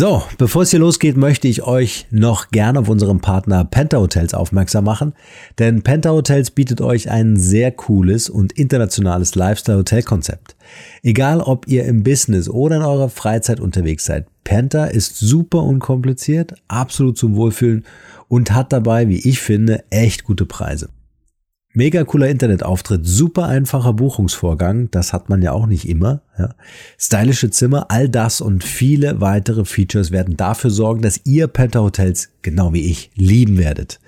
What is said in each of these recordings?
So, bevor es hier losgeht, möchte ich euch noch gerne auf unseren Partner Penta Hotels aufmerksam machen, denn Penta Hotels bietet euch ein sehr cooles und internationales Lifestyle-Hotel-Konzept. Egal, ob ihr im Business oder in eurer Freizeit unterwegs seid, Penta ist super unkompliziert, absolut zum Wohlfühlen und hat dabei, wie ich finde, echt gute Preise. Mega cooler Internetauftritt, super einfacher Buchungsvorgang, das hat man ja auch nicht immer. Ja. Stylische Zimmer, all das und viele weitere Features werden dafür sorgen, dass ihr Penta Hotels, genau wie ich, lieben werdet.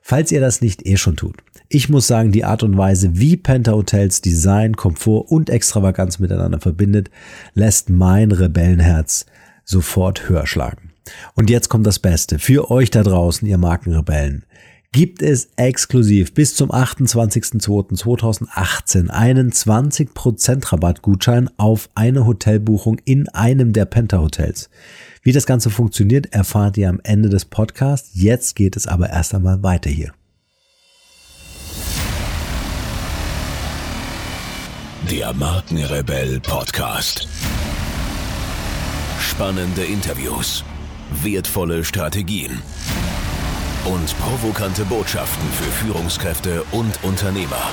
Falls ihr das nicht eh schon tut. Ich muss sagen, die Art und Weise, wie Penta Hotels Design, Komfort und Extravaganz miteinander verbindet, lässt mein Rebellenherz sofort höher schlagen. Und jetzt kommt das Beste. Für euch da draußen, ihr Markenrebellen gibt es exklusiv bis zum 28.02.2018 einen 20% Rabattgutschein auf eine Hotelbuchung in einem der Penta Hotels. Wie das Ganze funktioniert, erfahrt ihr am Ende des Podcasts. Jetzt geht es aber erst einmal weiter hier. Der Markenrebell Podcast. Spannende Interviews, wertvolle Strategien und provokante Botschaften für Führungskräfte und Unternehmer.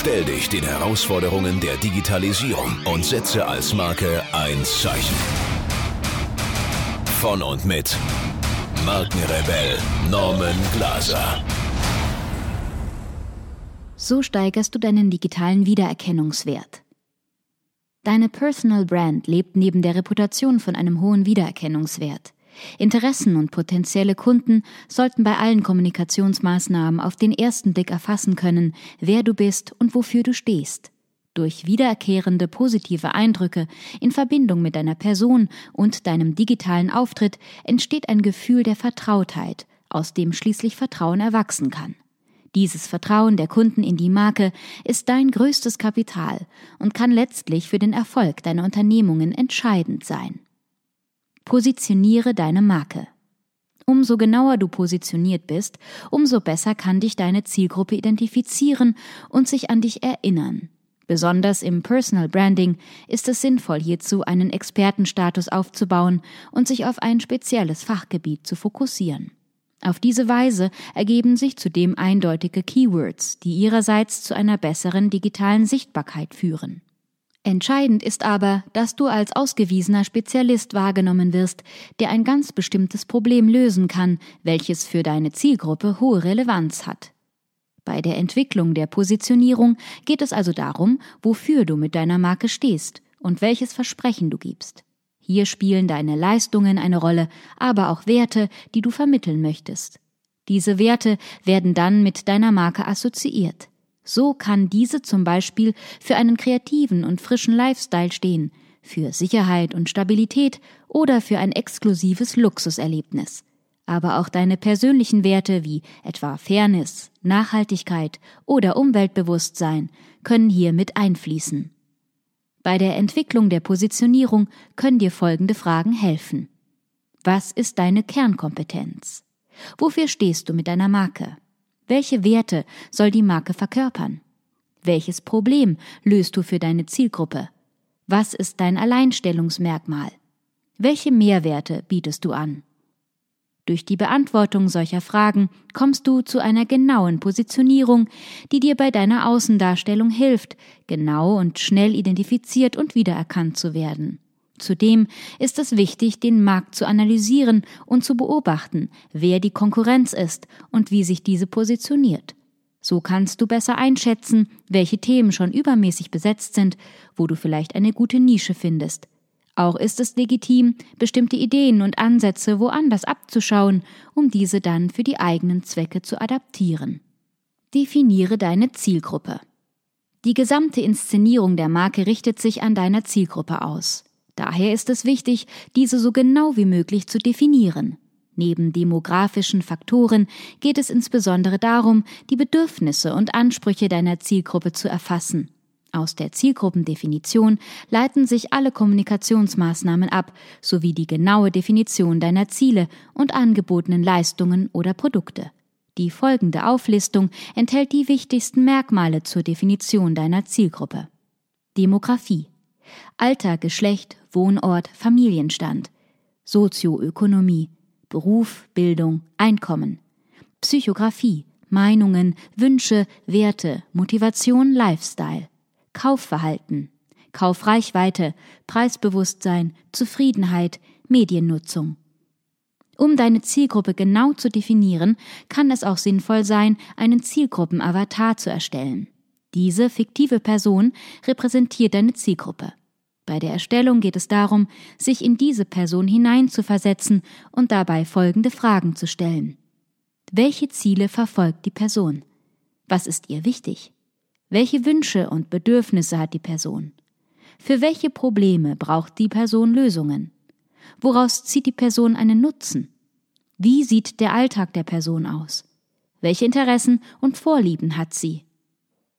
Stell dich den Herausforderungen der Digitalisierung und setze als Marke ein Zeichen. Von und mit Markenrebell Norman Glaser. So steigerst du deinen digitalen Wiedererkennungswert. Deine Personal Brand lebt neben der Reputation von einem hohen Wiedererkennungswert. Interessen und potenzielle Kunden sollten bei allen Kommunikationsmaßnahmen auf den ersten Blick erfassen können, wer du bist und wofür du stehst. Durch wiederkehrende positive Eindrücke in Verbindung mit deiner Person und deinem digitalen Auftritt entsteht ein Gefühl der Vertrautheit, aus dem schließlich Vertrauen erwachsen kann. Dieses Vertrauen der Kunden in die Marke ist dein größtes Kapital und kann letztlich für den Erfolg deiner Unternehmungen entscheidend sein. Positioniere deine Marke. Umso genauer du positioniert bist, umso besser kann dich deine Zielgruppe identifizieren und sich an dich erinnern. Besonders im Personal Branding ist es sinnvoll, hierzu einen Expertenstatus aufzubauen und sich auf ein spezielles Fachgebiet zu fokussieren. Auf diese Weise ergeben sich zudem eindeutige Keywords, die ihrerseits zu einer besseren digitalen Sichtbarkeit führen. Entscheidend ist aber, dass du als ausgewiesener Spezialist wahrgenommen wirst, der ein ganz bestimmtes Problem lösen kann, welches für deine Zielgruppe hohe Relevanz hat. Bei der Entwicklung der Positionierung geht es also darum, wofür du mit deiner Marke stehst und welches Versprechen du gibst. Hier spielen deine Leistungen eine Rolle, aber auch Werte, die du vermitteln möchtest. Diese Werte werden dann mit deiner Marke assoziiert. So kann diese zum Beispiel für einen kreativen und frischen Lifestyle stehen, für Sicherheit und Stabilität oder für ein exklusives Luxuserlebnis. Aber auch deine persönlichen Werte wie etwa Fairness, Nachhaltigkeit oder Umweltbewusstsein können hier mit einfließen. Bei der Entwicklung der Positionierung können dir folgende Fragen helfen. Was ist deine Kernkompetenz? Wofür stehst du mit deiner Marke? Welche Werte soll die Marke verkörpern? Welches Problem löst du für deine Zielgruppe? Was ist dein Alleinstellungsmerkmal? Welche Mehrwerte bietest du an? Durch die Beantwortung solcher Fragen kommst du zu einer genauen Positionierung, die dir bei deiner Außendarstellung hilft, genau und schnell identifiziert und wiedererkannt zu werden. Zudem ist es wichtig, den Markt zu analysieren und zu beobachten, wer die Konkurrenz ist und wie sich diese positioniert. So kannst du besser einschätzen, welche Themen schon übermäßig besetzt sind, wo du vielleicht eine gute Nische findest. Auch ist es legitim, bestimmte Ideen und Ansätze woanders abzuschauen, um diese dann für die eigenen Zwecke zu adaptieren. Definiere deine Zielgruppe. Die gesamte Inszenierung der Marke richtet sich an deiner Zielgruppe aus. Daher ist es wichtig, diese so genau wie möglich zu definieren. Neben demografischen Faktoren geht es insbesondere darum, die Bedürfnisse und Ansprüche deiner Zielgruppe zu erfassen aus der Zielgruppendefinition leiten sich alle Kommunikationsmaßnahmen ab, sowie die genaue Definition deiner Ziele und angebotenen Leistungen oder Produkte. Die folgende Auflistung enthält die wichtigsten Merkmale zur Definition deiner Zielgruppe. Demografie. Alter, Geschlecht, Wohnort, Familienstand. Sozioökonomie. Beruf, Bildung, Einkommen. Psychographie. Meinungen, Wünsche, Werte, Motivation, Lifestyle. Kaufverhalten. Kaufreichweite, Preisbewusstsein, Zufriedenheit, Mediennutzung. Um deine Zielgruppe genau zu definieren, kann es auch sinnvoll sein, einen Zielgruppenavatar zu erstellen. Diese fiktive Person repräsentiert deine Zielgruppe. Bei der Erstellung geht es darum, sich in diese Person hineinzuversetzen und dabei folgende Fragen zu stellen. Welche Ziele verfolgt die Person? Was ist ihr wichtig? Welche Wünsche und Bedürfnisse hat die Person? Für welche Probleme braucht die Person Lösungen? Woraus zieht die Person einen Nutzen? Wie sieht der Alltag der Person aus? Welche Interessen und Vorlieben hat sie?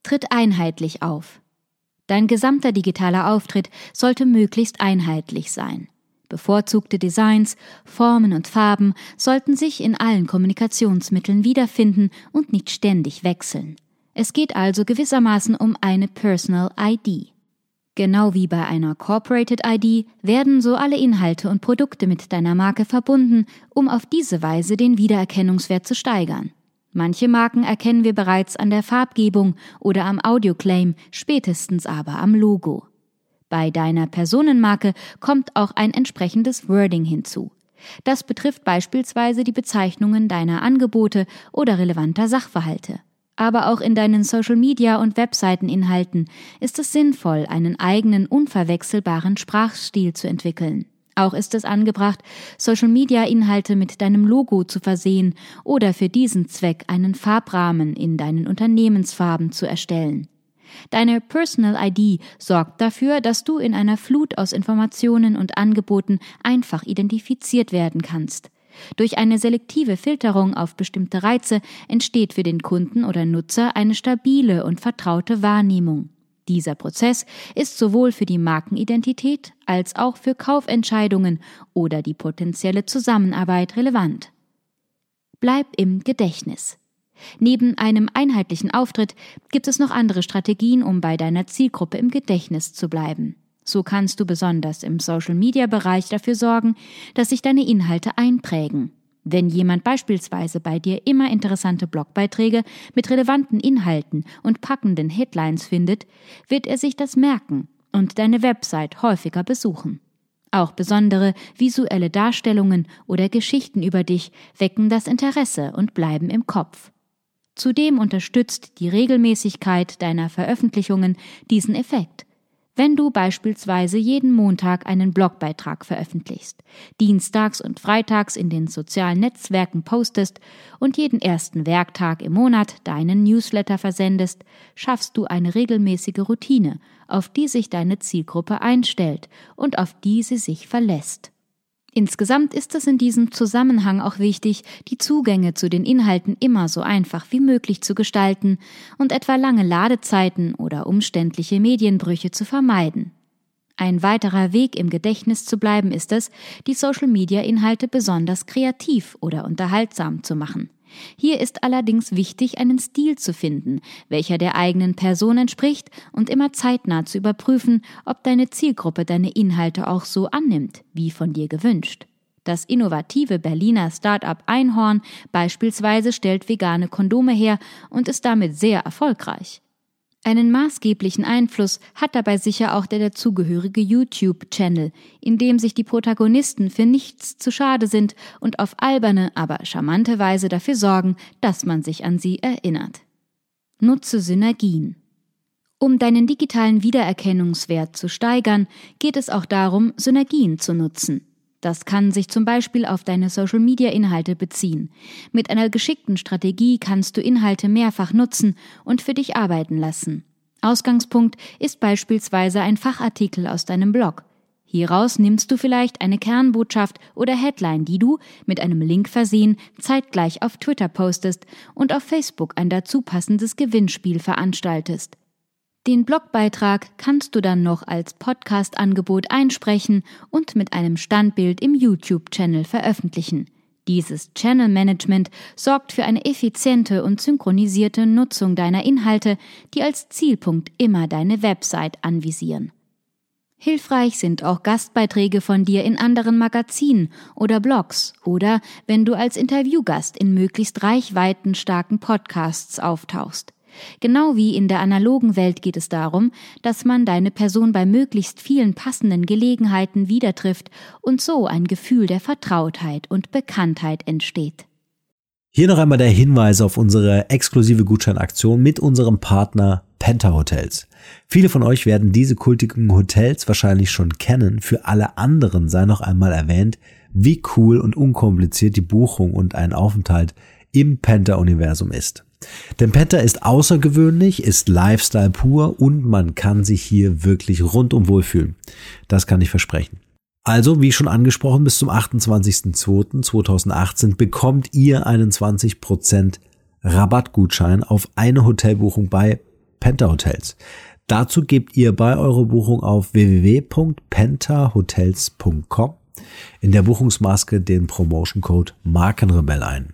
Tritt einheitlich auf. Dein gesamter digitaler Auftritt sollte möglichst einheitlich sein. Bevorzugte Designs, Formen und Farben sollten sich in allen Kommunikationsmitteln wiederfinden und nicht ständig wechseln. Es geht also gewissermaßen um eine Personal ID. Genau wie bei einer Corporated ID werden so alle Inhalte und Produkte mit deiner Marke verbunden, um auf diese Weise den Wiedererkennungswert zu steigern. Manche Marken erkennen wir bereits an der Farbgebung oder am Audioclaim, spätestens aber am Logo. Bei deiner Personenmarke kommt auch ein entsprechendes Wording hinzu. Das betrifft beispielsweise die Bezeichnungen deiner Angebote oder relevanter Sachverhalte. Aber auch in deinen Social Media und Webseiteninhalten ist es sinnvoll, einen eigenen unverwechselbaren Sprachstil zu entwickeln. Auch ist es angebracht, Social Media Inhalte mit deinem Logo zu versehen oder für diesen Zweck einen Farbrahmen in deinen Unternehmensfarben zu erstellen. Deine Personal ID sorgt dafür, dass du in einer Flut aus Informationen und Angeboten einfach identifiziert werden kannst. Durch eine selektive Filterung auf bestimmte Reize entsteht für den Kunden oder Nutzer eine stabile und vertraute Wahrnehmung. Dieser Prozess ist sowohl für die Markenidentität als auch für Kaufentscheidungen oder die potenzielle Zusammenarbeit relevant. Bleib im Gedächtnis. Neben einem einheitlichen Auftritt gibt es noch andere Strategien, um bei deiner Zielgruppe im Gedächtnis zu bleiben. So kannst du besonders im Social-Media-Bereich dafür sorgen, dass sich deine Inhalte einprägen. Wenn jemand beispielsweise bei dir immer interessante Blogbeiträge mit relevanten Inhalten und packenden Headlines findet, wird er sich das merken und deine Website häufiger besuchen. Auch besondere visuelle Darstellungen oder Geschichten über dich wecken das Interesse und bleiben im Kopf. Zudem unterstützt die Regelmäßigkeit deiner Veröffentlichungen diesen Effekt wenn du beispielsweise jeden Montag einen Blogbeitrag veröffentlichst, dienstags und freitags in den sozialen Netzwerken postest und jeden ersten Werktag im Monat deinen Newsletter versendest, schaffst du eine regelmäßige Routine, auf die sich deine Zielgruppe einstellt und auf die sie sich verlässt. Insgesamt ist es in diesem Zusammenhang auch wichtig, die Zugänge zu den Inhalten immer so einfach wie möglich zu gestalten und etwa lange Ladezeiten oder umständliche Medienbrüche zu vermeiden. Ein weiterer Weg im Gedächtnis zu bleiben ist es, die Social-Media-Inhalte besonders kreativ oder unterhaltsam zu machen. Hier ist allerdings wichtig, einen Stil zu finden, welcher der eigenen Person entspricht und immer zeitnah zu überprüfen, ob deine Zielgruppe deine Inhalte auch so annimmt, wie von dir gewünscht. Das innovative Berliner Start-up Einhorn beispielsweise stellt vegane Kondome her und ist damit sehr erfolgreich. Einen maßgeblichen Einfluss hat dabei sicher auch der dazugehörige YouTube-Channel, in dem sich die Protagonisten für nichts zu schade sind und auf alberne, aber charmante Weise dafür sorgen, dass man sich an sie erinnert. Nutze Synergien. Um deinen digitalen Wiedererkennungswert zu steigern, geht es auch darum, Synergien zu nutzen. Das kann sich zum Beispiel auf deine Social-Media-Inhalte beziehen. Mit einer geschickten Strategie kannst du Inhalte mehrfach nutzen und für dich arbeiten lassen. Ausgangspunkt ist beispielsweise ein Fachartikel aus deinem Blog. Hieraus nimmst du vielleicht eine Kernbotschaft oder Headline, die du, mit einem Link versehen, zeitgleich auf Twitter postest und auf Facebook ein dazu passendes Gewinnspiel veranstaltest. Den Blogbeitrag kannst du dann noch als Podcast-Angebot einsprechen und mit einem Standbild im YouTube-Channel veröffentlichen. Dieses Channel Management sorgt für eine effiziente und synchronisierte Nutzung deiner Inhalte, die als Zielpunkt immer deine Website anvisieren. Hilfreich sind auch Gastbeiträge von dir in anderen Magazinen oder Blogs oder wenn du als Interviewgast in möglichst reichweitenstarken Podcasts auftauchst. Genau wie in der analogen Welt geht es darum, dass man deine Person bei möglichst vielen passenden Gelegenheiten wieder trifft und so ein Gefühl der Vertrautheit und Bekanntheit entsteht. Hier noch einmal der Hinweis auf unsere exklusive Gutscheinaktion mit unserem Partner Penta Hotels. Viele von euch werden diese kultigen Hotels wahrscheinlich schon kennen. Für alle anderen sei noch einmal erwähnt, wie cool und unkompliziert die Buchung und ein Aufenthalt im Penta-Universum ist. Denn Penta ist außergewöhnlich, ist Lifestyle pur und man kann sich hier wirklich rundum wohlfühlen. Das kann ich versprechen. Also, wie schon angesprochen, bis zum 28.02.2018 bekommt ihr einen 20% Rabattgutschein auf eine Hotelbuchung bei Penta Hotels. Dazu gebt ihr bei eurer Buchung auf www.pentahotels.com in der Buchungsmaske den Promotion Code Markenrebell ein.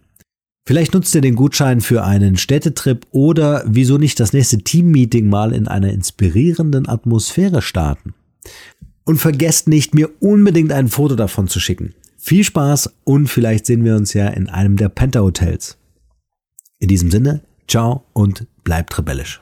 Vielleicht nutzt ihr den Gutschein für einen Städtetrip oder wieso nicht das nächste Teammeeting mal in einer inspirierenden Atmosphäre starten. Und vergesst nicht, mir unbedingt ein Foto davon zu schicken. Viel Spaß und vielleicht sehen wir uns ja in einem der Penta Hotels. In diesem Sinne, ciao und bleibt rebellisch.